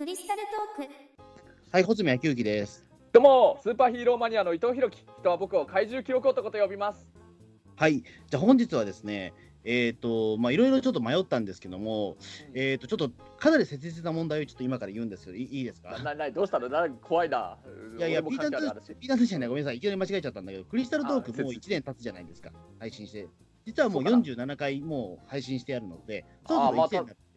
クリスタルトーク。はい、穂積野球機です。どうもスーパーヒーローマニアの伊藤弘樹人は僕を怪獣記録男と呼びます。はい、じゃあ本日はですね、えっ、と、まあ、いろいろちょっと迷ったんですけども、えっ、と、ちょっとかなり切実な問題をちょっと今から言うんですけど、いいですか？ななどうしたの？な怖いな。いやいや、ピーター関係ある話ツー、ピーターツーじゃない、ごめんなさい、いきなり間違えちゃったんだけど、クリスタルトークあもう1年経つじゃないですか、配信して。実はもうそうかな。47回もう配信してあるので、そあろそろ1年また。に。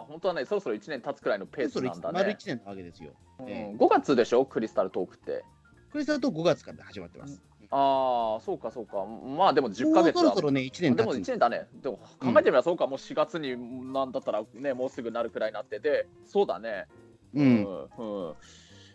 あ本当はねそろそろ1年経つくらいのペースなんだ丸ね1年なわけですよ。うん。え5月でしょ？クリスタルトークって。クリスタルトーク5月から始まってます。ああそうかそうか。まあでも10ヶもう月はそろそろね、1年でも1経つ。んです年だね。でも考えてみればそうか、もう4月になんだったらねもうすぐなるくらいになってて。そうだね。うん。うんうん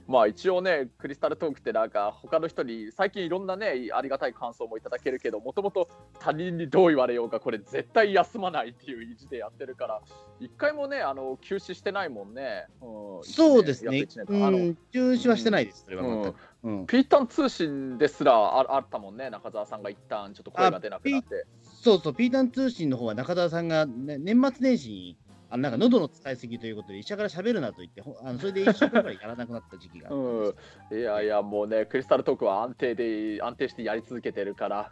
まあ一応ねクリスタルトークってなんか他の人に最近いろんなねありがたい感想もいただけるけどもともと他人にどう言われようがこれ絶対休まないっていう意地でやってるから一回もねあの休止してないもんね、うん。そうですね。あのうん、中止はしてないです、それは全うん。く。うん。ピータン通信ですらああったもんね中澤さんが一旦ちょっと声が出なくなって。そうそう、ピータン通信の方は中澤さんが、ね、年末年始に、あのなんか喉の使いすぎということで、医者から喋るなと言って、ほあのそれで1週間ぐらいやらなくなった時期が うん、いやいやもうねクリスタルトークは安定で安定してやり続けてるから、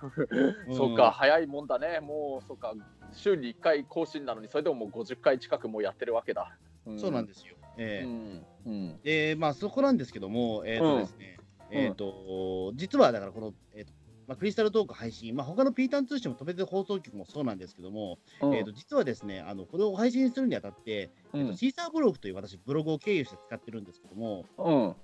うん。そうか早いもんだね。もうそうか週に1回更新なのにそれでももう50回近くもうやってるわけだ、でそうなんですよ。ええ。うん。まあ、そこなんですけども、えっ、とですね、うん。えっ、と、実はだから、この、えーとまあ、クリスタルトーク配信、まあ、他のピータン通信も飛べて放送局もそうなんですけども、うん。えー、と実はですね、あのこれを配信するにあたって、うん。えーとシーサーブログという私、ブログを経由して使ってるんですけども、うん。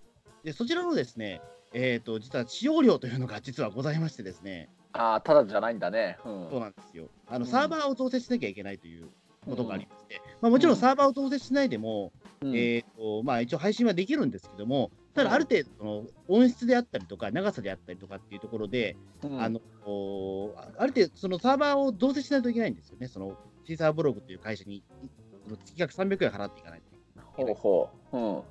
でそちらのですね、えー、と実は使用料というのが実はございましてですね、ああただじゃないんだね、うん。そうなんですよ。あのうん。サーバーを増設しなきゃいけないということがありまして、まあ、もちろんサーバーを増設しないでも、うん。えーとまあ、一応配信はできるんですけども、ただある程度その音質であったりとか、長さであったりとかっていうところで、うん。あのおあある程度そのサーバーを増設しないといけないんですよね、そのシーサーブログという会社に月額300円払っていかないと。ほうほう、うん、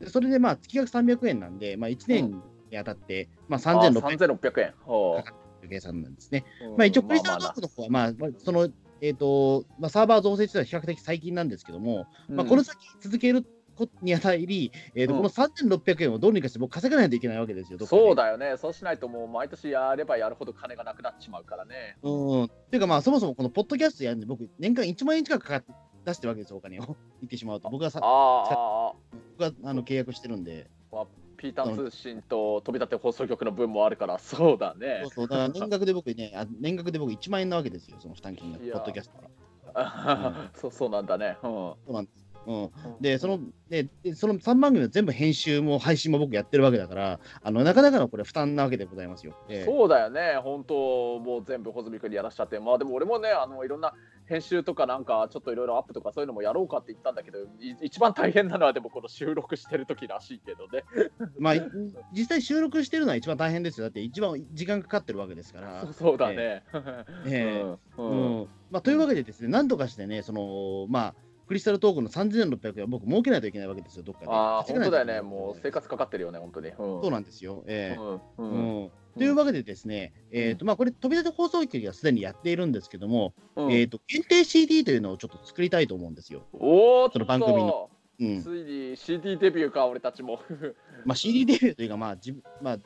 でそれでまあ月額300円なんで、まあ、1年にあたって、まあ、あ3600円3600円。ほかかってる計算なんですね。う、まあ、一応、クまリスタルトークの方は、まあ、まあその、えっ、と、まあ、サーバー増設は比較的最近なんですけども、まあ、この先続けるにあたり、えーとうんこの3600円をどうにかして僕稼がないといけないわけですよ。そうだよねそうしないともう毎年やればやるほど金がなくなっちまうからねうん。っていうか、まあ、そもそもこのポッドキャストやるんで、僕、年間1万円近くかかって出してるわけですよ、お金を。言ってしまうと。僕がさあ僕があの契約してるんで。あピーターン通信と飛び立て放送局の分もあるからそうだねそうそう。だから年額で僕ね、あ年額で僕1万円なわけですよ、その負担金が、ポッドキャストで。そうそうなんだね。うんそうなんです。うん、で、その、で、でその3番組は全部編集も配信も僕やってるわけだから、あの、なかなかのこれ負担なわけでございますよ。ええそうだよね、本当、もう全部穂積君にやらしちゃって、まあでも俺もね、あのいろんな編集とか、なんかちょっといろいろアップとか、そういうのもやろうかって言ったんだけど、い一番大変なのは、でもこの収録してる時らしいけどね。まあ、い実際収録してるのは一番大変ですよ。だって一番時間かかってるわけですから。そうだね。ええ うんううんんまあ、というわけでですね、なんとかしてね、その、まあ、クリスタルトークの3600円は僕儲けないといけないわけですよ、どっかで。ああ、本当だよね、もう生活かかってるよね、本当に。うんそうなんですよ。ええうんううん。んというわけでですね、えーとまあ、これ、飛び出て放送局がすでにやっているんですけども、うん。えー、と限定 CD というのをちょっと作りたいと思うんですよ。おーっその番組と。の、うん。ついに CD デビューか、俺たちも。まあ、CD デビューというか、まあ自分まあ、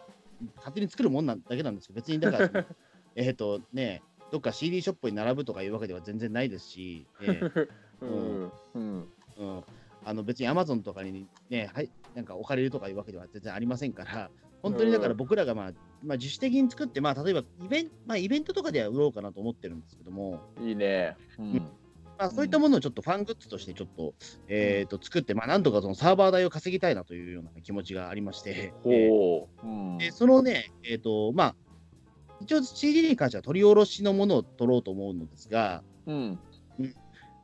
勝手に作るもんなんだけなんですけど、別に。だから えっとね、どっか CD ショップに並ぶとかいうわけでは全然ないですし、えー うん。うん。うん、あの別に Amazon とかに、ねはい、なんか置かれるとかいうわけでは全然ありませんから、本当にだから僕らが、まあまあ、自主的に作って、まあ、例えばイベン,、まあ、イベントとかでは売ろうかなと思ってるんですけども、いいね。うん。まあ、そういったものをちょっとファングッズとしてちょっと,、えー、と作って、まあ、なんとかそのサーバー代を稼ぎたいなというような気持ちがありまして、えー。ほう。うん。でそのね、えっ、と、まあ、一応 CD に関しては取り下ろしのものを取ろうと思うのですが、うん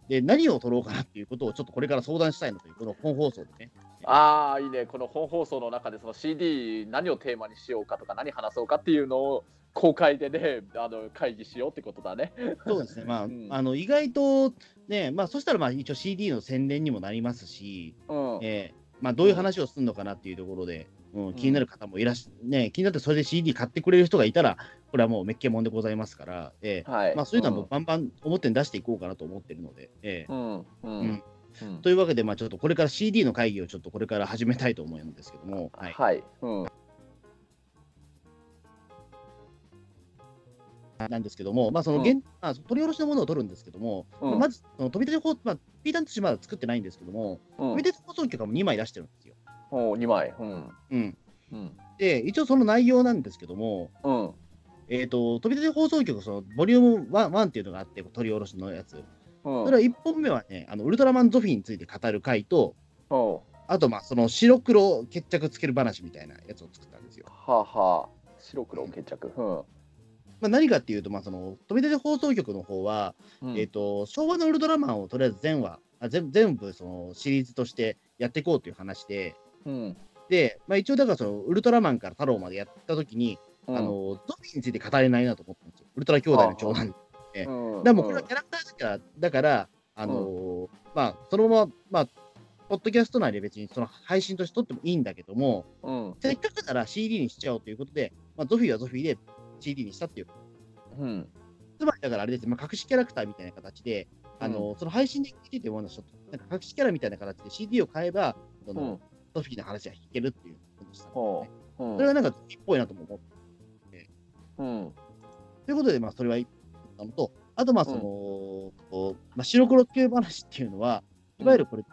で何を取ろうかなっていうことをちょっとこれから相談したいなという、この本放送でね。ああ、いいね。この本放送の中でその CD 何をテーマにしようかとか何話そうかっていうのを公開でね、あの会議しようってことだね。そうですね、まあ、うんあの意外とね、まあ、そしたらまあ一応 CD の宣伝にもなりますし、うん。えーまあ、どういう話をするのかなっていうところで、うん、気になる方もいらっしゃ、ね、気になってそれで CD 買ってくれる人がいたら、これはもうめっけもんでございますから、えーはい。まあ、そういうのはもうバンバン表に出していこうかなと思ってるので、えーうん。う。うんんうんというわけで、まあ、ちょっとこれから CD の会議をちょっとこれから始めたいと思うんですけども、はい。はい。うん。なんですけども、まあ、そのうん現、まあ、取り下ろしのものを取るんですけども、うんまず、その飛び出し放、まあ、ピータンとしてまだ作ってないんですけども、うん飛び出し放送局はもう2枚出してるんですよ。お2枚。うん。うん。うん。で、一応その内容なんですけども、うん。えっ、と、飛び出し放送局、その、ボリューム 1, 1っていうのがあって、取り下ろしのやつ。うんそれは1本目はね、あのウルトラマンゾフィーについて語る回と、おあと、まあ、その白黒決着つける話みたいなやつを作ったんですよ。はあはあ。白黒決着。まあ、何かっていうと、まあ、その飛び出し放送局の方は、うん。えっ、と、昭和のウルトラマンをとりあえず全話、あ全全部そのシリーズとしてやっていこうという話で、うん。で、まあ、一応、だからそのウルトラマンから太郎までやったときに、うんあの、ゾフィーについて語れないなと思ったんですよ。ウルトラ兄弟の長男。えうん、だからもうこれはキャラクターだから、だから、あのーまあ、そのまま、まあ、ポッドキャスト内で別にその配信として撮ってもいいんだけども、うん。せっかくなら CD にしちゃおうということで、まあ、ゾフィーはゾフィーで CD にしたっていう。うん。つまりだからあれですね、まあ、隠しキャラクターみたいな形で、あのーその配信で聞いてて思うんですよ。なんか隠しキャラみたいな形で CD を買えば、そのうん。ゾフィーの話が聞けるっていうことにしたね。う。うんそれがなんかゾフィーっぽいなとも思って。うん。ということで、まあ、それは一なのと、あと、まあ、その、こうまあ、白黒系話っていうのは、いわゆるこれ、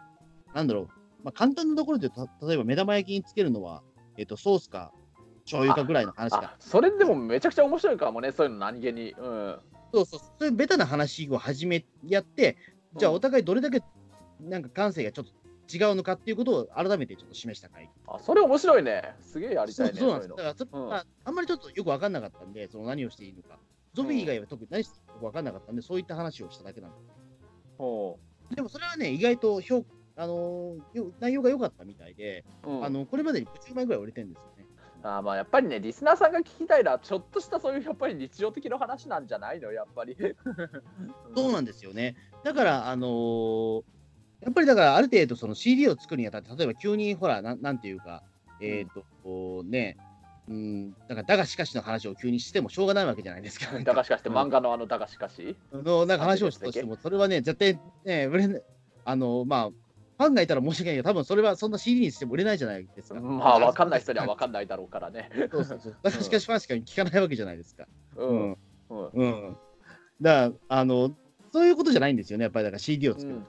なんだろう、まあ、簡単なところで例えば目玉焼きにつけるのは、えっ、と、ソースか、醤油かぐらいの話があ、それでもめちゃくちゃ面白いかもね、そういうの何気に。うん。そうそう、そういうベタな話を始め、やって、じゃあうんお互いどれだけ、なんか感性がちょっと違うのかっていうことを改めてちょっと示した回。あ、それ面白いね。すげえやりたいね。そうなんです。いだからうんまあ、あんまりちょっとよく分かんなかったんで、その何をしていいのか。ゾフィー以外は特に何していいのか分かんなかったんで、そういった話をしただけなんです。ほでもそれはね、意外と評あのーよ内容が良かったみたいで、う。うん、あのこれまでに50枚ぐらい売れてるんですよね。あまあやっぱりね、リスナーさんが聞きたいのは、ちょっとしたそういうやっぱり日常的な話なんじゃないの、やっぱり。そうなんですよね。だから、あのーやっぱりだから、ある程度その CD を作るにあたって、例えば急にほら、なんなんていうか、えっ、と、こうね、うん、だから、だがしかしの話を急にしてもしょうがないわけじゃないですか。だがしかして、漫画のあのだがしかし？のなんか話をしたとしても、それはね、絶対ね、売れない、あのまあ、ファンがいたら申し訳ないけど、多分それはそんな CD にしても売れないじゃないですか。まあ、わかんない人にはわかんないだろうからね。そうそうそう。だがしかしファンしか聞かないわけじゃないですか。う。うんん。うん。うん。だから、あの、そういうことじゃないんですよね、やっぱりだから CD を作る。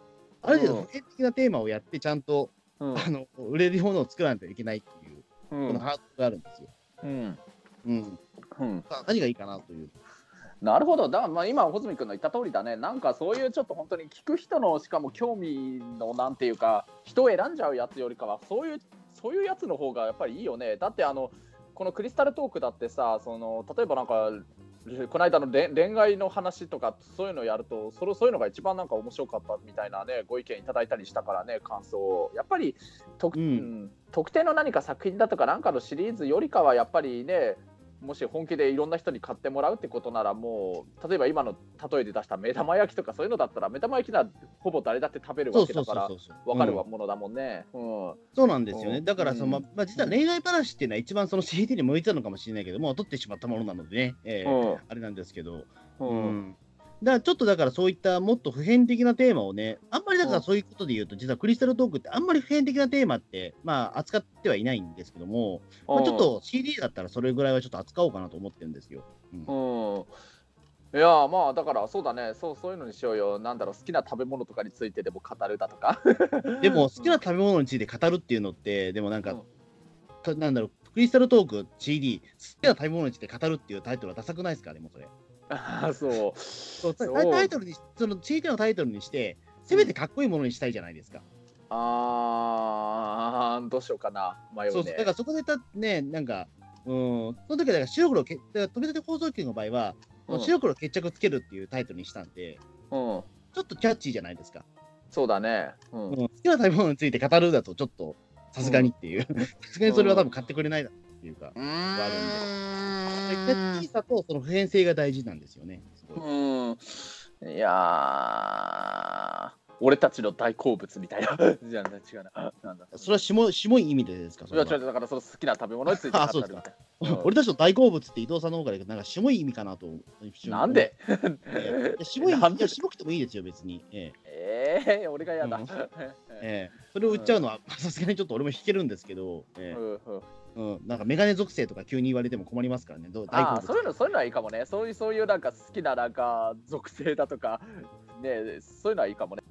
ある程度、普遍的なテーマをやって、ちゃんと、うん。あの売れるものを作らないといけないっていう、うこのん。ハードルがあるんですよ。うん。うん。うん。さあ何がいいかなという。なるほど、だからまあ今、穂積君の言った通りだね、なんかそういうちょっと本当に聞く人の、しかも興味のなんていうか、人を選んじゃうやつよりかは、そういうそういうやつの方がやっぱりいいよね。だってあの、このクリスタルトークだってさ、その例えばなんか、この間の恋恋愛の話とか、そういうのやるとそれ、そういうのが一番なんか面白かったみたいなね、ご意見いただいたりしたからね、感想を。やっぱり特,、うんうん特定の何か作品だとか、なんかのシリーズよりかは、やっぱりね、もし本気でいろんな人に買ってもらうってことならもう例えば今の例えで出した目玉焼きとかそういうのだったら目玉焼きならほぼ誰だって食べるわけだから。分かるものだもんね。うんそうなんですよね。うんだからその、うんままあ、実は恋愛話っていうのは一番その CD に向いてたのかもしれないけども、取ってしまったものなのでね、えーあれなんですけど、ううんん。だからちょっとだからそういったもっと普遍的なテーマをね、あんまりだかうん。らそういうことで言うと、実はクリスタルトークってあんまり普遍的なテーマって、まあ扱ってはいないんですけども、まあ、ちょっと CD だったらそれぐらいはちょっと扱おうかなと思ってるんですよ。うん。うん。いやまあだからそうだね。そうそういうのにしようよ。なんだろう好きな食べ物とかについてでも語るだとか。でも好きな食べ物について語るっていうのって、でもなんか、うん。たなんだろう、クリスタルトーク CD、好きな食べ物について語るっていうタイトルはダサくないですか？でもそれ。あーそう。そうタイトルに、その CD のタイトルにして、せめてかっこいいものにしたいじゃないですか。あーどうしようかな迷うね。そうそう。だからそこでた、ね、なんか、うん、その時はだから白黒け、だから飛び立て放送局の場合は、うん。白黒決着つけるっていうタイトルにしたんで、うん。ちょっとキャッチーじゃないですか。そうだね。うん。うん、好きな食べ物について語るだとちょっとさすがにっていう、さすがにそれは多分買ってくれないだろうっていうか、うでキャッチーさとその普遍性が大事なんですよね。すごい。うん。いやー。俺たちの大好物みたいな。じゃあ違うな。なんだ。それはしもしもい意味でですか？それは。違うだからその好きな食べ物について語るみたいな。うん。俺たちの大好物って伊藤さんの方からなんかしもい意味かなと。なんで？いやいやしもいいしもくてもいいですよ、別に。ええ。ええ？え俺が嫌だ。うん。ええ。それを売っちゃうのは、まあさすがにちょっと俺も引けるんですけど、えうんうん。えうん、なんかメガネ属性とか急に言われても困りますからね、どうああそういうのそういうのはいいかもね。そういうそういうなんか好きななんか属性だとかねそういうのはいいかもね。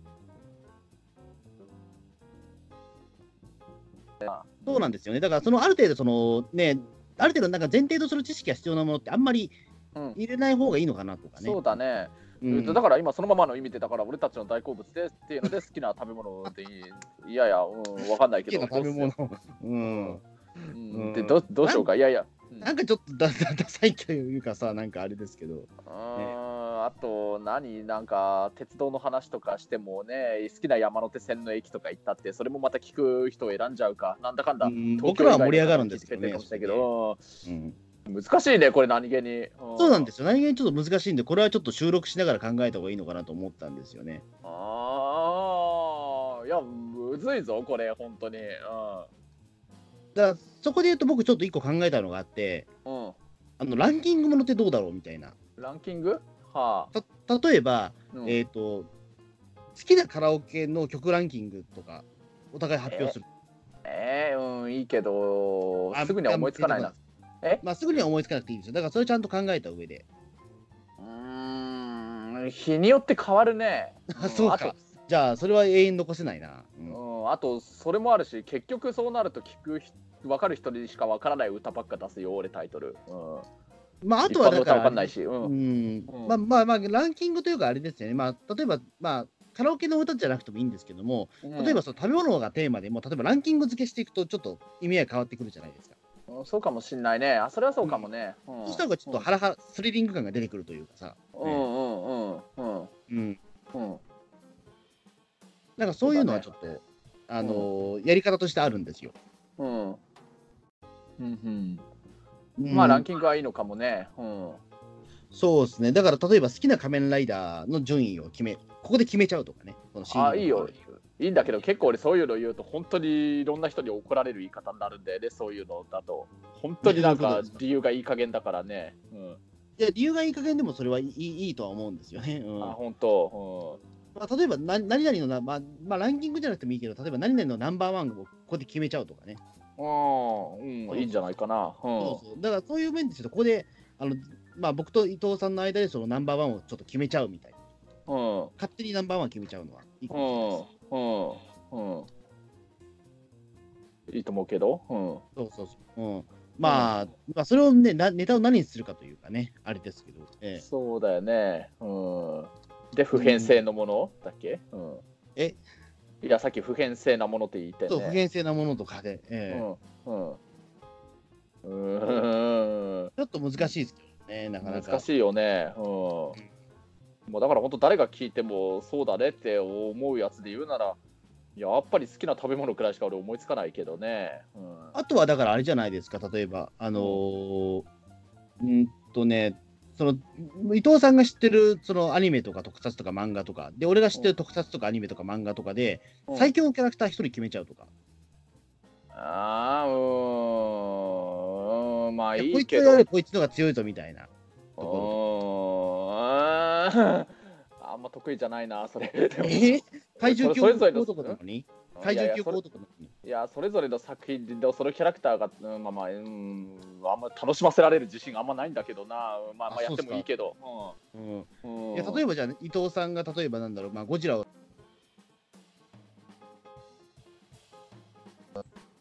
そうなんですよね。だから、そのある程度、そのね、ある程度、なんか前提とする知識が必要なものって、あんまりうん。入れない方がいいのかなとかね。そうだね、うん。だから今そのままの意味でだから俺たちの大好物ですっていうので好きな食べ物っていいいやいや、うん、わかんないけど。好きな食べ物。うん。うん。でどどうしようか？いやいや、うん。なんかちょっとだだダサいというかさ、なんかあれですけど。うーんあと何なんか鉄道の話とかしてもね好きな山手線の駅とか行ったってそれもまた聞く人を選んじゃうか。なんだかんだ、僕らは盛り上がるんですけどねけど、うん。難しいねこれ何気に、そうなんですすよ。何気にちょっと難しいんで、これはちょっと収録しながら考えた方がいいのかなと思ったんですよね。ああいやむずいぞこれ本当に。だから、そこで言うと僕ちょっと一個考えたのがあって、うん、うん、あの、ランキングものってどうだろうみたいな。ランキング？はあ、た例えば、うん。えっ、と、好きなカラオケの曲ランキングとか、お互い発表する。えー、うんいいけどあすぐには思いつかないな。え？まあ、すぐには思いつかなくていいですよ。だからそれちゃんと考えた上で。うーん日によって変わるね。あそうか。じゃあ、それは永遠残せないな。ううんん、あとそれもあるし結局そうなると聞く人分かる人にしか分からない歌ばっか出すよ俺タイトル、うん、まあ、あとはだから、んないし、うん。まあまあまあ、ランキングというかあれですよね。まあ、例えば、まあ、カラオケの歌じゃなくてもいいんですけども、例えばその食べ物がテーマでも、例えばランキング付けしていくと、ちょっと意味合い変わってくるじゃないですか。うんそうかもしんないね。あそれはそうかもね、うん。そしたらちょっとハラハラ、スリリング感が出てくるというかさ。うんうんうんうん。うん。うん。なんかそういうのはちょっと、あのーやり方としてあるんですよ。うんうんうんうんまあランキングはいいのかもね。うん。そうですね。だから例えば好きな仮面ライダーの順位を決め、ここで決めちゃうとかね。このシーンあ、いいよ。いいんだけど、結構俺そういうの言うと、本当にいろんな人に怒られる言い方になるんだよね、そういうのだと。本当になんか理由がいい加減だからね。うん。いや、理由がいい加減でもそれはいいいいとは思うんですよね。うんあ、本当。まあ、例えばな何々のな、まあまあ、ランキングじゃなくてもいいけど、例えば何々のナンバーワンをここで決めちゃうとかね。うん。うん、いいんじゃないかな。うん。そうそうだからそういう面ですけど、ここであの、まあ、僕と伊藤さんの間でそのナンバーワンをちょっと決めちゃうみたいな。うん。勝手にナンバーワン決めちゃうのはいいかもしれないです。うん。うん。うん。いいと思うけど。うん。そうそうそう。うん、まあ、まあ、それをねな、ネタを何にするかというかね、あれですけど。ええそうだよね。うん。で、普遍性のもの？だっけ？うん。え？いや、さっき普遍性なものって言ってそう、ね。普遍性なものとかで、ええうん。うん。うーん。ちょっと難しいですけどね、なかなか。難しいよね。うん。もうだから本当誰が聞いてもそうだねって思うやつで言うなら、やっぱり好きな食べ物くらいしか俺思いつかないけどね。うん。あとはだからあれじゃないですか、例えば、あのーうんとね、その伊藤さんが知ってるそのアニメとか特撮とか漫画とか、で、俺が知ってる特撮とかアニメとか漫画とかで、うん最強のキャラクター一人決めちゃうとか、ああ、うーん。まあいこいいけど。つよりこいつのが強いぞみたいな。うーんあーあんま得意じゃないな、それ。え？怪獣それそれぞれの級男なのに怪獣級いやいやそれ男なのにいや、それぞれの作品で、そのキャラクターが、うん、まあまあ、うん、あんま楽しませられる自信あんまないんだけどな、まあまあやってもいいけど。うんうんうんいや例えばじゃあ、伊藤さんが例えばなんだろう、まあ、ゴジラを。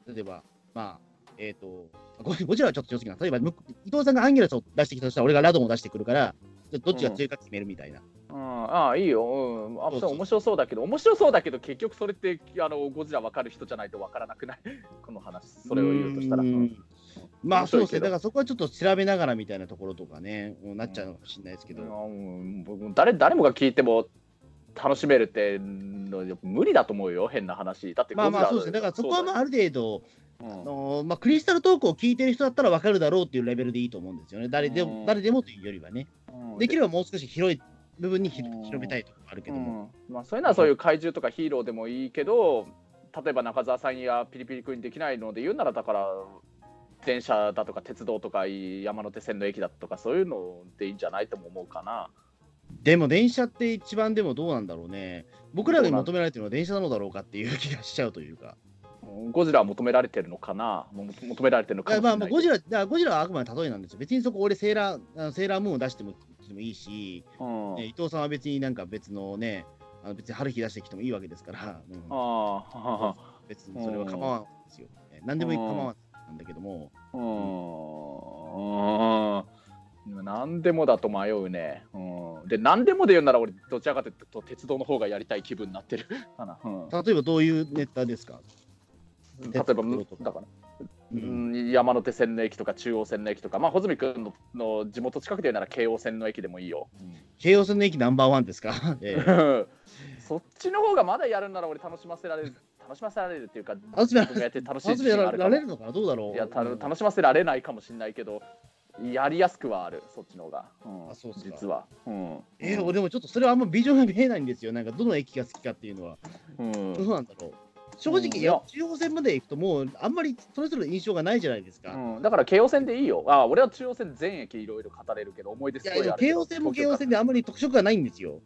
例えば、まあ、えっ、とゴ、ゴジラはちょっと強すぎな。例えば、む伊藤さんがアンギュラスを出してきたとしたら、俺がラドンを出してくるから、どっちが強いか決めるみたいな。うん、ああいいよ、うん、あそ面白そうだけど面白そうだけど結局それってあのゴジラ分かる人じゃないと分からなくない？この話それを言うとしたら、ううん。ん。まあそうですね、だからそこはちょっと調べながらみたいなところとかね、もうなっちゃうのかもしれないですけど、うん僕誰誰もが聞いても楽しめるっての無理だと思うよ変な話。だってまあまあそうですね、だからそこはまあある程度、あのーまあ、クリスタルトークを聞いてる人だったら分かるだろうっていうレベルでいいと思うんですよね、誰でうん。も誰でもというよりはね。うん。できればもう少し広い部分に広めたいところあるけども。うんまあ、そういうのはそういう怪獣とかヒーローでもいいけど例えば中澤さんやピリピリ君にできないので言うならだから電車だとか鉄道とか山手線の駅だとかそういうのでいいんじゃないとも思うかな。でも電車って一番でもどうなんだろうね。僕らが求められてるのは電車なのだろうかっていう気がしちゃうというか。うんゴジラは求められてるのかな？も求められてるのかまあまあゴジラゴジラはあくまで例えなんですよ。別にそこ俺セーラーセーラームーンを出してもしてもいいし、うん。ね伊藤さんは別になんか別のね、あの別に春日出してきてもいいわけですから、うん。ああ別にそれは構わんですよ。ね何でもいい構わんなんだけども、うん。うん。何でもだと迷うね。うん、で、何でもで言うなら、俺、どちらかというと、鉄道の方がやりたい気分になってるかな。うん、例えばどういうネタですか？例えば、だから、うん、山手線の駅とか中央線の駅とか、まあ、穂積君のの地元近くで言うなら京王線の駅でもいいよ。京王線の駅ナンバーワンですか、ええそっちの方がまだやるんなら俺楽しませられる楽しませられるっていうか楽しやって楽しられるのかなどうだろういやたうん楽しませられないかもしれないけどやりやすくはあるそっちの方が、うんあそうっすか実は、うんえー、でもちょっとそれはあんまビジョンが見えないんですよ。なんかどの駅が好きかっていうのは。うんどうなんだろう。正直、中央線まで行くともうあんまりそれぞれ印象がないじゃないですか。うん、だから京王線でいいよ。あ俺は中央線全駅いろいろ語れるけど思い出すごいあるけど京王線も京王線であんまり特色がないんですよ。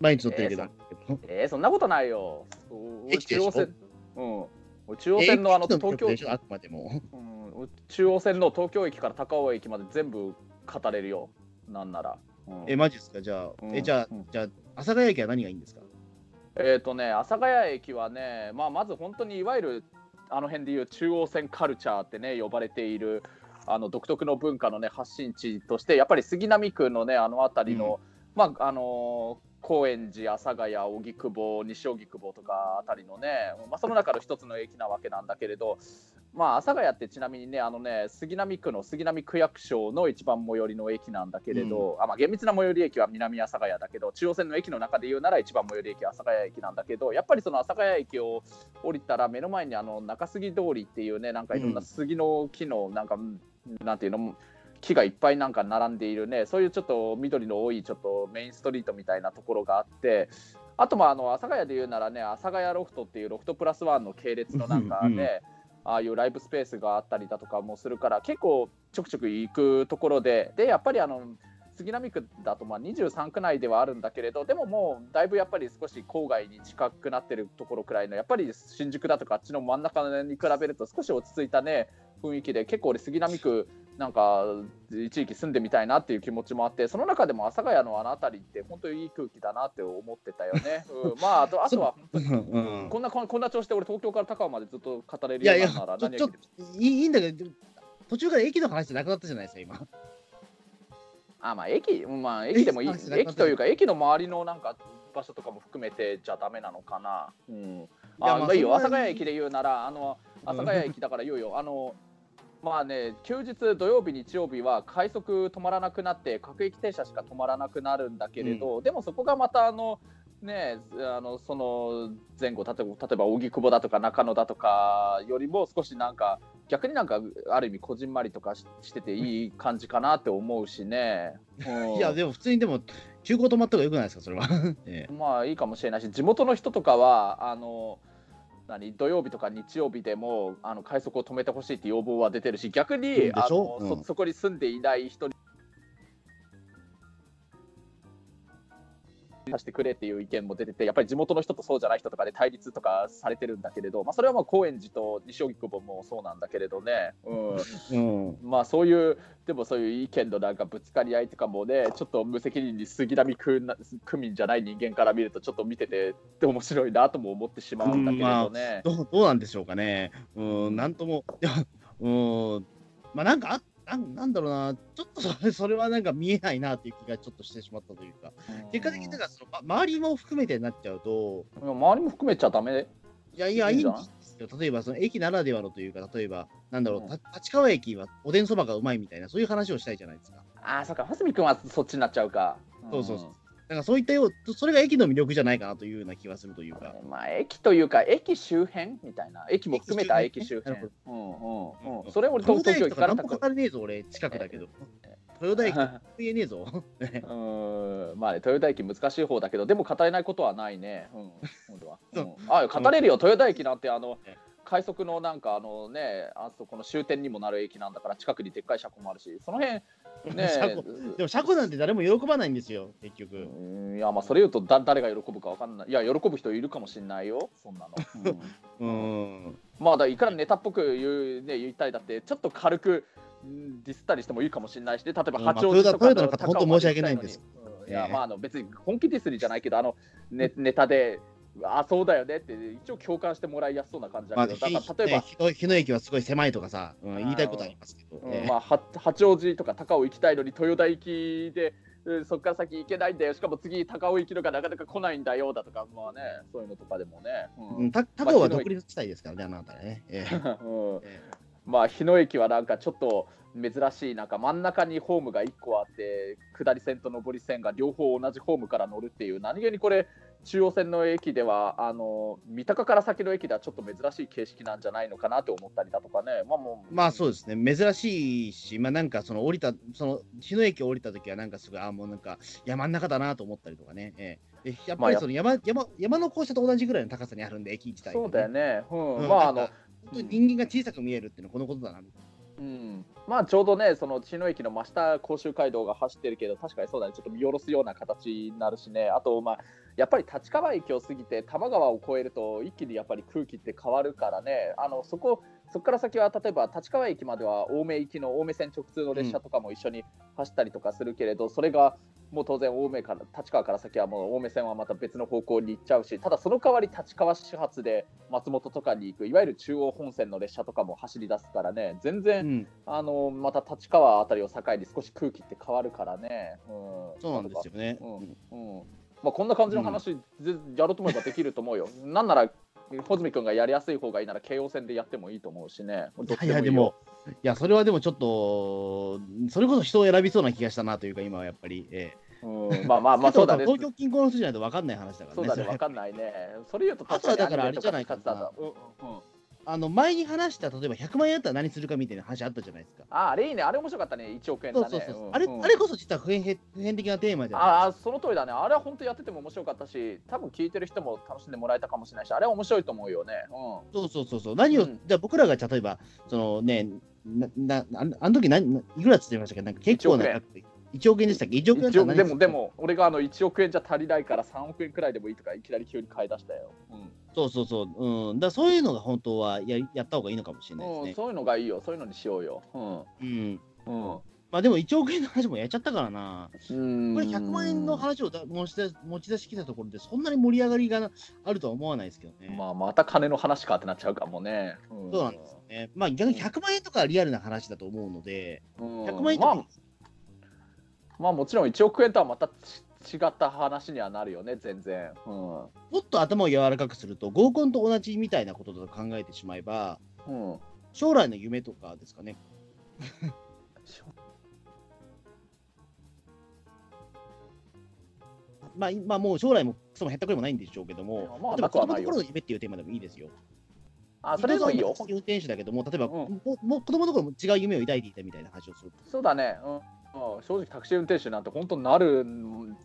毎日乗ってるけど。えー、そんなことないよ。俺中央線うん。俺中央線のあの駅東京でしょ？あくまでも。うん、中央線の東京駅から高尾駅まで全部語れるよ。なんなら、うん。え、マジですか？じゃあ、うん。え、じゃあうん、じゃあ、阿佐ヶ谷駅は何がいいんですか？えっ、とね、阿佐ヶ谷駅はね、まあ、まず本当にいわゆるあの辺でいう中央線カルチャーってね、呼ばれているあの独特の文化のね発信地として、やっぱり杉並区のね、あの辺りの、まあ、あのー高円寺、阿佐ヶ谷、荻窪、西荻窪とかあたりのね、まあ、その中の一つの駅なわけなんだけれど、まあ、阿佐ヶ谷ってちなみにね、あのね杉並区の杉並区役所の一番最寄りの駅なんだけれど、あまあ、厳密な最寄り駅は南阿佐ヶ谷だけど、中央線の駅の中で言うなら一番最寄り駅は阿佐ヶ谷駅なんだけど、やっぱりその阿佐ヶ谷駅を降りたら目の前にあの中杉通りっていうね、なんかいろんな杉の木のなんか、なんていうの、木がいっぱいなんか並んでいるね、そういうちょっと緑の多いちょっとメインストリートみたいなところがあって、あとまああの阿佐ヶ谷で言うならね、阿佐ヶ谷ロフトっていうロフトプラスワンの系列のなんかね、ああいうライブスペースがあったりだとかもするから、結構ちょくちょく行くところで、でやっぱりあの杉並区だとまあ23区内ではあるんだけれど、でももうだいぶやっぱり少し郊外に近くなってるところくらいの、やっぱり新宿だとかあっちの真ん中に比べると少し落ち着いたね、雰囲気で、結構俺、杉並区、なんか一時期住んでみたいなっていう気持ちもあって、その中でも阿佐ヶ谷のあの辺りって、本当にいい空気だなって思ってたよね。うん、まあ、あとあとはうんこんなこんな調子で俺、東京から高尾までずっと語れるようになら何をいいいいんだけど、途中から駅の話なくなったじゃないですか、今。あまあ駅、まあ、駅でもいい駅というか駅の周りのなんか場所とかも含めてじゃダメなのかな。うん、やあまあいいよ阿佐ヶ谷駅で言うならあの阿佐ヶ谷駅だから言うよ。あのまあね休日土曜日日曜日は快速止まらなくなって各駅停車しか止まらなくなるんだけれど、でもそこがまたあのねあのその前後例えば例えば荻窪だとか中野だとかよりも少しなんか逆になんかある意味こじんまりとかししてていい感じかなって思うしね。うんいや、でも普通にでも、休校止まった方がよくないですか、それは。ええまあいいかもしれないし地元の人とかはあの何土曜日とか日曜日でもあの快速を止めてほしいって要望は出てるし逆うんにであのそそこに住んでいない人させてくれっていう意見も出ててやっぱり地元の人とそうじゃない人とかで対立とかされてるんだけれど、まあ、それはまあ高円寺と西荻窪もそうなんだけれどね、うん、うん。まあそういうでもそういう意見のなんかぶつかり合いとかもねちょっと無責任に杉並区な区民じゃない人間から見るとちょっと見てて面白いなとも思ってしまうんだけれどね。どうどうなんでしょうかね。うん、なんとも、いや、うん、まあなんかあ、なんなんだろうな、ちょっとそれ それはなんか見えないなっていう気がちょっとしてしまったというか、結果的になんかその、ま周りも含めてになっちゃうと、うん周りも含めちゃダメ？いやいや、いいんですよ。例えば、その駅ならではのというか、例えば、なんだろう、うん。た立川駅はおでんそばがうまいみたいな、そういう話をしたいじゃないですか。ああそうか。蓮見君はそっちになっちゃうか。そうそうそうなんかそういったよう、それが駅の魅力じゃないかなというような気がするというか。まあ駅というか駅周辺みたいな駅も含めた駅駅周周辺辺。うんうんううんん。それ俺東京行かれたこ語れねえぞ、俺、近くだけど。豊田駅言えねえぞ。うんまあね、豊田駅難しい方だけど、でも語れないことはないね。うん、本当は。そううんあ、語れるよ、豊田駅なんて、あのね。快速のなんかあのねあそこの終点にもなる駅なんだから近くにでっかい車庫もあるしその辺 ね車庫。でも車庫なんて誰も喜ばないんですよ、結局。うんいやまあそれ言うとだ誰が喜ぶかわかんない。いや喜ぶ人いるかもしれないよそんなの、うん。うん。まあだからいくらネタっぽく言う、ね、言いたいだってちょっと軽くんディスったりしてもいいかもしれないしね例えば八王子とかトヨタトヨタの方高尾本当申し訳ないんですうんいやええ。まああの別に本気ディスりじゃないけどあのネネタであそうだよねって一応共感してもらいやすそうな感じだまあ、けど、ひだから例えば、ね日野駅はすごい狭いとかさ、うん、言いたいことありますけど。うんええまあ、は八王子とか高尾行きたいのに豊田行きで、うんそこから先行けないんだよ。しかも次高尾行きのがなかなか来ないんだよだとかまあねそういうのとかでもね、うん。高尾は独立地帯ですからね、あなたね。ええ。うん。えまあ日野駅はなんかちょっと珍しいなんか真ん中にホームが1個あって下り線と上り線が両方同じホームから乗るっていう何気にこれ中央線の駅ではあの三鷹から先の駅ではちょっと珍しい形式なんじゃないのかなと思ったりだとかね。まあもうまあそうですね、珍しいし、まあなんかその降りた、その日野駅降りたときは、なんかすごい、あもうなんか山ん中だなと思ったりとかね。ええ。でやっぱりその山,、山山の校舎と同じぐらいの高さにあるんで、駅自体が。そうだよね、うん。うんまああの人間が小さく見えるっていうのはこのことだな。うん、まあちょうどね、その茅野駅の真下甲州街道が走ってるけど、確かにそうだね、ちょっと見下ろすような形になるしね、あと、まあ、やっぱり立川駅を過ぎて多摩川を越えると、一気にやっぱり空気って変わるからね、あのそこ、そこから先は例えば立川駅までは青梅行きの青梅線直通の列車とかも一緒に走ったりとかするけれど、それがもう当然青梅から立川から先はもう青梅線はまた別の方向に行っちゃうし、ただその代わり立川始発で松本とかに行くいわゆる中央本線の列車とかも走り出すからね、全然、うん、あのまた立川あたりを境に少し空気って変わるからね。うん、そうなんですよね。うんうんうんまあ、こんな感じの話、ぜやろうと思えばできると思うよ。なんなら、穂積君がやりやすい方がいいなら、京王線でやってもいいと思うしね。いや、でも、いや、それはでもちょっと、それこそ人を選びそうな気がしたなというか、今はやっぱり。えうん、まあまあえまあ、そうだね。東京近郊の人じゃないと分かんない話だからね。そうだね、それわかんないね。それ言うと、あとはだからあれじゃないかな確にアニメとか使ってたんだうんうんうんあの前に話した、例えば100万円あったら何するかみたいな話あったじゃないですか。ああれいいね、あれ面白かったね、1億円だね。そうそうそう。あれうんうんあれこそ実は普遍普遍的なテーマじゃないああ、その通りだね。あれは本当やってても面白かったし、多分聞いてる人も楽しんでもらえたかもしれないし、あれは面白いと思うよね。うん。そうそうそうそう。何を、うんじゃあ僕らが例えば、そのね、ななあのあの時何いくらっつってましたっけ？なんか結構な1億円額で1億円でしたっけ ?1 億円だった一億ら何するでもでも俺があの1億円じゃ足りないから3億円くらいでもいいとかいきなり急に買い出したよ。そうそうそう。うん。だそういうのが本当はややった方がいいのかもしれうんないですね。そういうのがいいよ。そういうのにしようよ。うん。うん。うん。まあでも1億円の話もやっちゃったからな。うんこれ100万円の話をだ持ち出持ち出してきたところで、そんなに盛り上がりがあるとは思わないですけどね。まあまた金の話かってなっちゃうかもね。うんそうなんですよね。まあ逆に100万円とかはリアルな話だと思うので、うん100万円とか、まあまあもちろん1億円とはまたち違った話にはなるよね全然。うん。もっと頭を柔らかくすると、合コンと同じみたいなことだと考えてしまえば、うん。将来の夢とかですかね。まあ、今もう将来もクソも減ったくれもないんでしょうけども、まあ例えば子供の頃の夢っていうテーマでもいいですよ。あそれもいいよ。運転手だけども、例えば、うんももう子供の頃も違う夢を抱いていたみたいな話をする。そうだね、うんうん正直タクシー運転手なんて本当なるん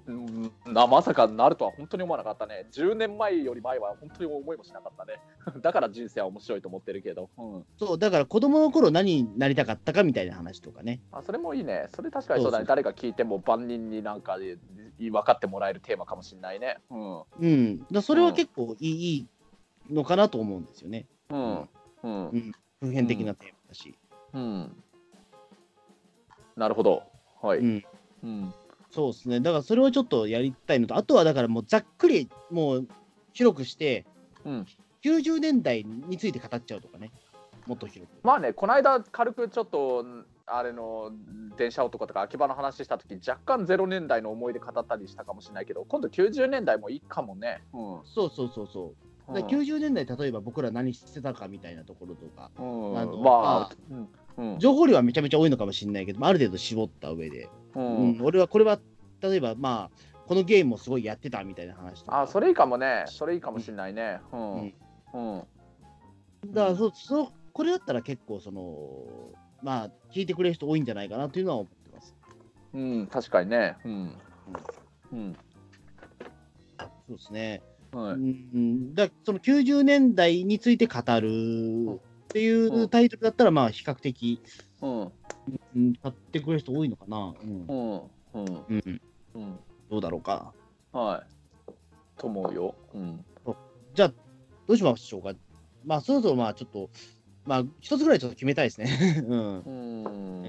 なまさかなるとは本当に思わなかったね。10年前より前は本当に思いもしなかったね。だから人生は面白いと思ってるけど、うん、そう、だから子供の頃何になりたかったかみたいな話とかね。あそれもいいね。それ確かにそうだね。誰が聞いても万人になんかで分かってもらえるテーマかもしれないね。うん。うん。だそれは結構いい,、いいのかなと思うんですよね。うん。うん。うん。普遍的なテーマだし。うん。なるほどはい、うん。うんそうですね。だからそれをちょっとやりたいのと、あとはだからもうざっくり、もう広くして、うん90年代について語っちゃうとかね。もっと広く。まあね、この間軽くちょっとあれの電車男とか秋葉の話した時若干0年代の思い出語ったりしたかもしれないけど今度90年代もいいかもね。うんそうそうそうそう。だから90年代、例えば僕ら何してたかみたいなところとか、うんあのままあ、うんうん情報量はめちゃめちゃ多いのかもしれないけども、ある程度絞った上で、ううんん俺はこれは、例えばまあ、このゲームもすごいやってたみたいな話。あそれいいかもね、それいいかもしれないね。うん。うん。うん。だからそそこれだったら結構そのまあ聞いてくれる人多いんじゃないかなというのは思ってます。うん、確かにね。うん。うん。そうですね。はい。うん、だその90年代について語るっていうタイトルだったら、まあ、比較的、うん。うん、買ってくれる人多いのかな。うん。うん。うん。うん、うん。どうだろうか。はい。と思うよ。うん。じゃあ、どうしましょうか。まあ、そろそろ、まあ、ちょっと、まあ、一つぐらいちょっと決めたいですね。うん。うん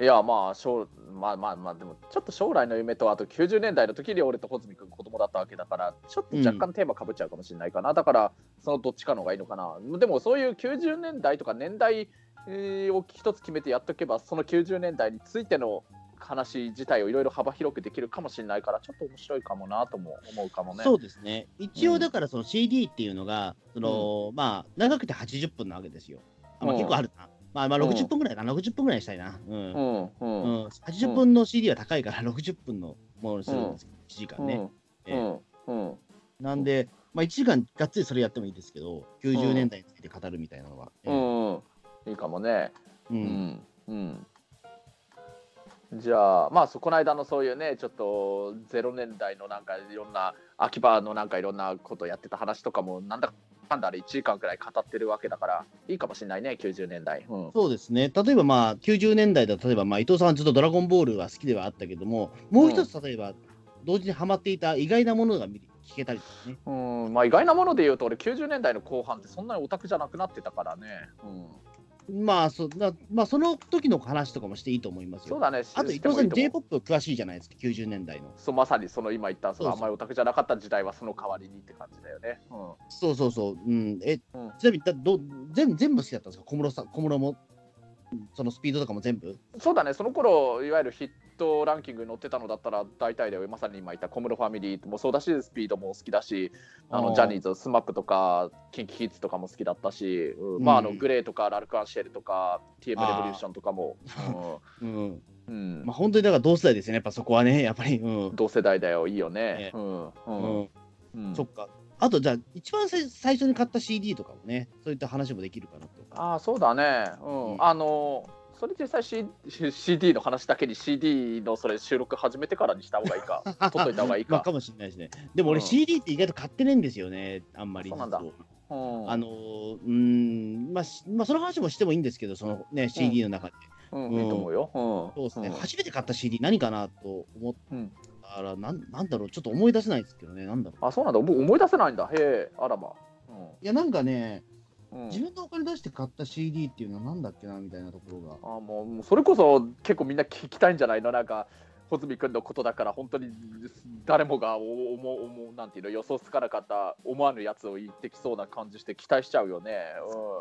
いやまあ将まあまあまあでもちょっと将来の夢とあと90年代の時に俺と穂積君子供だったわけだからちょっと若干テーマかぶっちゃうかもしれないかな、だからそのどっちかの方がいいのかなでもそういう90年代とか年代えーを一つ決めてやっとけばその90年代についての話自体をいろいろ幅広くできるかもしれないからちょっと面白いかもなとも思うかもね。そうですね。一応、うんだから、その CD っていうのが、その、まあ、長くて80分なわけですよ。あまあ、うん結構あるな。まあ、まあ、うん60分ぐらいかな。60分ぐらいにしたいな。うん。ううんんうん80分の CD は高いから、60分のものにするんですよ。1時間ね。ええうんうんなんで、まあ、1時間がっつりそれやってもいいですけど、90年代について語るみたいなのは。ええうんいいかもね。ううんんうんじゃあまあそこの間のそういうねちょっと0年代のなんかいろんな秋葉のなんかいろんなことやってた話とかもなんだかんだあれ1時間くらい語ってるわけだからいいかもしれないね90年代。うんそうですね。例えばまあ90年代だと例えばまあ伊藤さんはずっとドラゴンボールは好きではあったけども、もう一つ例えば同時にハマっていた意外なものが見聞けたりとかね。うんまあ意外なもので言うと俺90年代の後半ってそんなにオタクじゃなくなってたからね。うんまあそなまあその時の話とかもしていいと思いますよ。そうだね。あと伊藤さん J-POP 詳しいじゃないですか、90年代の。そうまさにその今言ったそのあんまりオタクじゃなかった時代はその代わりにって感じだよね。うんそうそうそう。うん、え、うんちなみにだど全部全部好きだったんですか？小室さん、小室も、そのスピードとかも全部？そうだね、その頃いわゆるヒットランキングに載ってたのだったら大体だよ、まさに今言った小室ファミリーもそうだし、スピードも好きだし、あのジャニーズ、 SMAP とか、 KinKi Kids とかも好きだったし、うん。まあ、あのうん GLAY とかラルク・アンシェルとか、TM レボリューションとかも、うん。うん。うん。まあ本当にだから同世代ですよね、やっぱそこはね、やっぱり。うん。同世代だよ、いいよね。ね。うん。ううんん。うん。そっか。あと、じゃあ、一番最最初に買った CD とかもね、そういった話もできるかなと。ああ、そうだね。うんうんあのそれ実際、C、CD の話だけに CD のそれ収録始めてからにした方がいいか、取っといた方がいいまあ、か。かもしれないですね。でも俺うん CD って意外と買ってないんですよね、あんまり。そうなんだあのーうーん、まあ、しまあ、その話もしてもいいんですけど、そのね、CD の中で。うん、うんいいと思うよ。うん、そうですね、ん初めて買った CD 何かなと思っうんたら、なんなんだろう、ちょっと思い出せないですけどね、なんだろう。あ、そうなんだ。もう思い出せないんだ。へえ、あらま。いや、なんかね、うんうん自分のお金出して買った CD っていうのはなんだっけなみたいなところが。あもうそれこそ結構みんな聞きたいんじゃないの？なんか穂積君のことだから本当に誰もがお思う思うなんていうの予想つかなかった思わぬやつを言ってきそうな感じして期待しちゃうよね。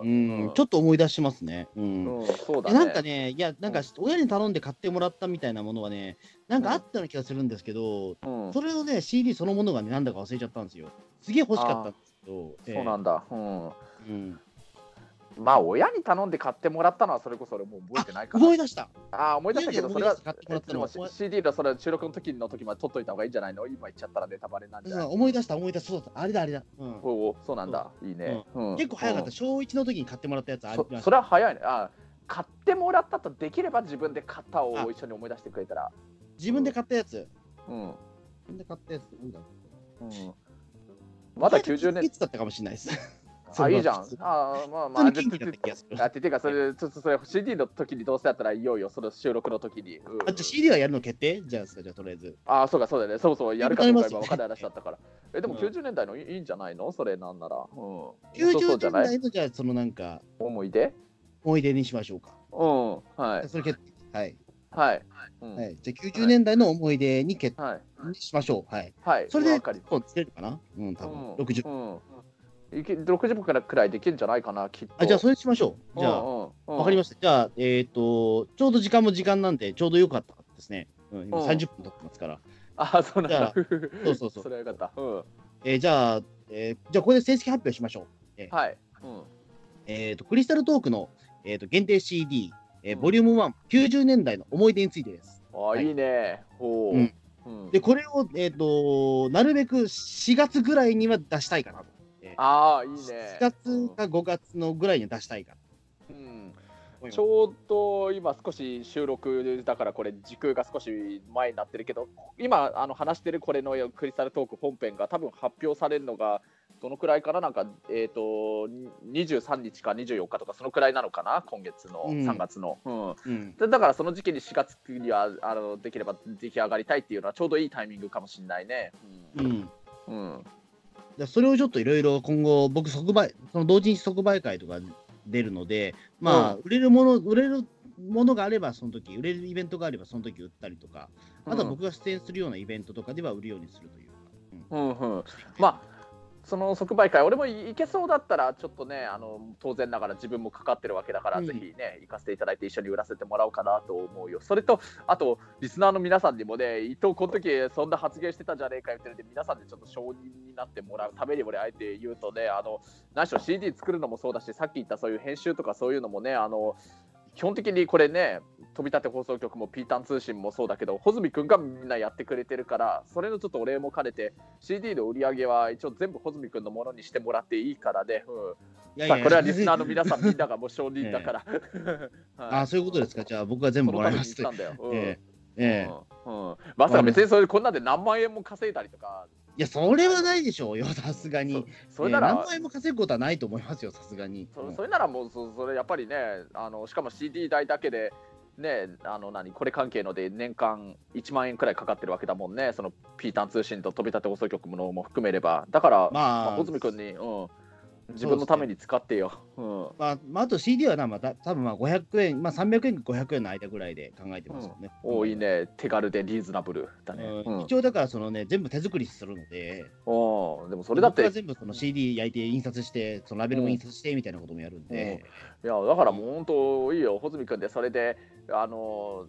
ううんん、ちょっと思い出しますね。うん。うん、そうだえね。なんかね、いや、なんか親に頼んで買ってもらったみたいなものはね、なんかあったような気がするんですけど、うん、それのね、CD そのものがね、なんだか忘れちゃったんですよ。すげえ欲しかったんですけど、そうなんだ。うん。だ。うん、まあ親に頼んで買ってもらったのはそれこそ俺もう覚えてないから。思い出した。ああ思い出したけどそれは買ってもらったの CD のそれ収録の時の時まで取っといた方がいいんじゃないの？今言っちゃったらネタバレなんじゃない？うん思い出した、思い出した。そうだ、あれだ、あれだ。うんおおそうなんだ。いいね。うん結構早かった。うん小1の時に買ってもらったやつありました。そそれは早いね。あ買ってもらったとできれば自分で買ったを一緒に思い出してくれたら。自分で買ったやつ。うん。自分で買ったやつ。なんだうん、まだ90年い。つだったかもしれないです。あ、いいじゃん。あまあまあ。普通に。あててかそれちょっとそれ CD の時にどうせやったらいよいよその収録の時に。うんあ、じゃあ CD はやるの決定？じゃあ、じゃあとりあえず。あそうかそうだよね。そうそうやるかどうか今わ分かんない話だったから。えでもうん90年代のいいんじゃないの？それなんなら。うん。そうそ90うじゃない？年代の、じゃあ、そのなんか、思い出？思い出にしましょうか。うん。はい。それ決定。はい。はい。うんはい。じゃあ、90年代の思い出に決はい。定にしましょう。はい。はい。それで、わかりそうつけるかな？うん、多分。60。うん。いけ60分くらいできるんじゃないかな、きっと。あ、じゃあ、それしましょう。じゃあ、わわかりました。じゃあ、えっと、ちょうど時間も時間なんで、ちょうどよかったですね。うん、今うん30分経ってますから。あ、そうなんだ。そうそうそうそれはよかった。うん。えーじゃあ、えーじゃあ、これで成績発表しましょう。はい。うん。えっと、クリスタルトークの、えー、と限定 CD、えーうんボリューム1、90年代の思い出についてです。あ、いいね。ほう。うんうんで、これを、えっ、と、なるべく4月ぐらいには出したいかなと。ああ、いいね。4月か5月のぐらいには出したいかうん。ちょうど今少し収録だからこれ時空が少し前になってるけど今あの話してるこれのクリスタルトーク本編が多分発表されるのがどのくらいかな？なんか、えーと、23日か24日とかそのくらいなのかな？今月の3月の、うん。うん。だからその時期に4月にはあのできれば出来上がりたいっていうのはちょうどいいタイミングかもしれないね。うん、うんそれをちょっといろいろ今後僕即売その同時に即売会とか出るのでまあ、売れるもの売れるものがあればその時売れるイベントがあればその時売ったりとかあとは僕が出演するようなイベントとかでは売るようにするというか。うんうん、まあその即売会、俺も行けそうだったら、ちょっとね、あの当然ながら自分もかかってるわけだから、うん、ぜひね、行かせていただいて、一緒に売らせてもらおうかなと思うよ。それと、あと、リスナーの皆さんにもね、伊藤、この時そんな発言してたんじゃねえかよって言って、皆さんでちょっと承認になってもらうために、俺、あえて言うとね、あの何しろ CD 作るのもそうだし、さっき言ったそういう編集とかそういうのもね、あの基本的にこれね飛び立て放送局もピータン通信もそうだけど穂積君がみんなやってくれてるからそれのちょっとお礼も兼ねて CD の売り上げは一応全部穂積君のものにしてもらっていいからで、うん、さあこれはリスナーの皆さんみんながもう承認だから、はい、あそういうことですか？じゃあ僕は全部もらいます。ええうん。うん、まさか別にそれこんなんで何万円も稼いだりとかいや、それはないでしょうよ、さすがに。それなら、えー、何万円も稼ぐことはないと思いますよ、さすがに。そそれならもうそ、それやっぱりね、あのしかも CD 代だけで、ね、あの何これ関係ので年間1万円くらいかかってるわけだもんね、そのピータン通信と飛び立て放送局のも含めれば。だから、まあ、穂積君に、うん、自分のために使ってよ。うね、うん、まあ、まあ、あと CD はな、また多分まあ500円、まあ、300円か500円の間ぐらいで考えてますよね。うん、多いね、手軽でリーズナブルだね。うん、一応だからそのね、全部手作りするので、おでもそれだって。全部その CD 焼いて印刷して、そのラベルも印刷してみたいなこともやるんで。いや、だからもう本当いいよ、穂積君で、それで、あの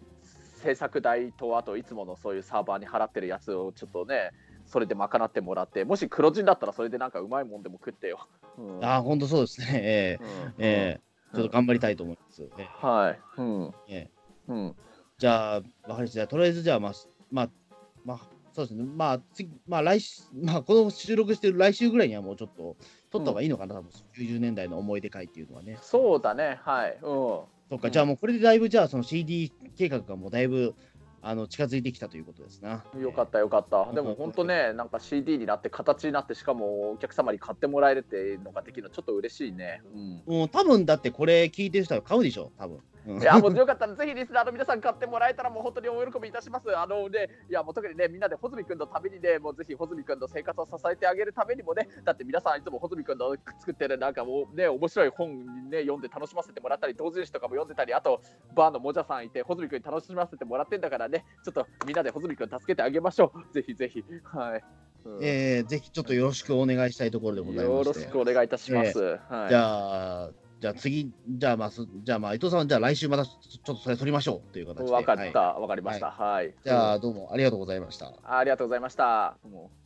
制作代と、あといつものそういうサーバーに払ってるやつをちょっとね、それで賄ってもらって、もし黒人だったらそれでなんかうまいもんでも食ってよ。うん、ああ、本当そうですね。えー、うん、えー、ちょっと頑張りたいと思います。えー、はい。うん。えー、うん。じゃあ、わかりました。とりあえずじゃあ、まあ、まあ、まあ、そうですね。まあ、次、まあ、来週、まあ、この収録してる来週ぐらいにはもうちょっと撮った方がいいのかな、うん、多分90年代の思い出会っていうのはね。そうだね。はい。うん。そっか、じゃあもうこれでだいぶ、じゃあその CD 計画がもうだいぶ、あの近づいてきたということですな。よかったよかった。でも本当ね、なんか CD になって形になってしかもお客様に買ってもらえるっていうのができるのちょっと嬉しいね。うん。もう多分だってこれ聞いてる人は買うでしょ。多分。いやもうよかったらぜひリスナーの皆さん買ってもらえたらもう本当にお喜びいたします。あのね、いやもう特にねみんなで穂積君のためにねもうぜひ穂積君の生活を支えてあげるためにもねだって皆さんいつも穂積君の作ってるなんかもうね面白い本ね読んで楽しませてもらったり同人誌とかも読んでたりあとバーのもじゃさんいて穂積君に楽しませてもらってんだからねちょっとみんなで穂積君助けてあげましょう。ぜひぜひはい。うん、えー、ぜひちょっとよろしくお願いしたいところでございます。よろしくお願いいたします。えー、はい、じゃあじゃあ次、じゃあまあ、じゃあまあ、伊藤さん、じゃあ来週またちょっとそれ取りましょうという形で。分かった、わ、はい、かりました。はい。じゃあどうもありがとうございました。ありがとうございました。もう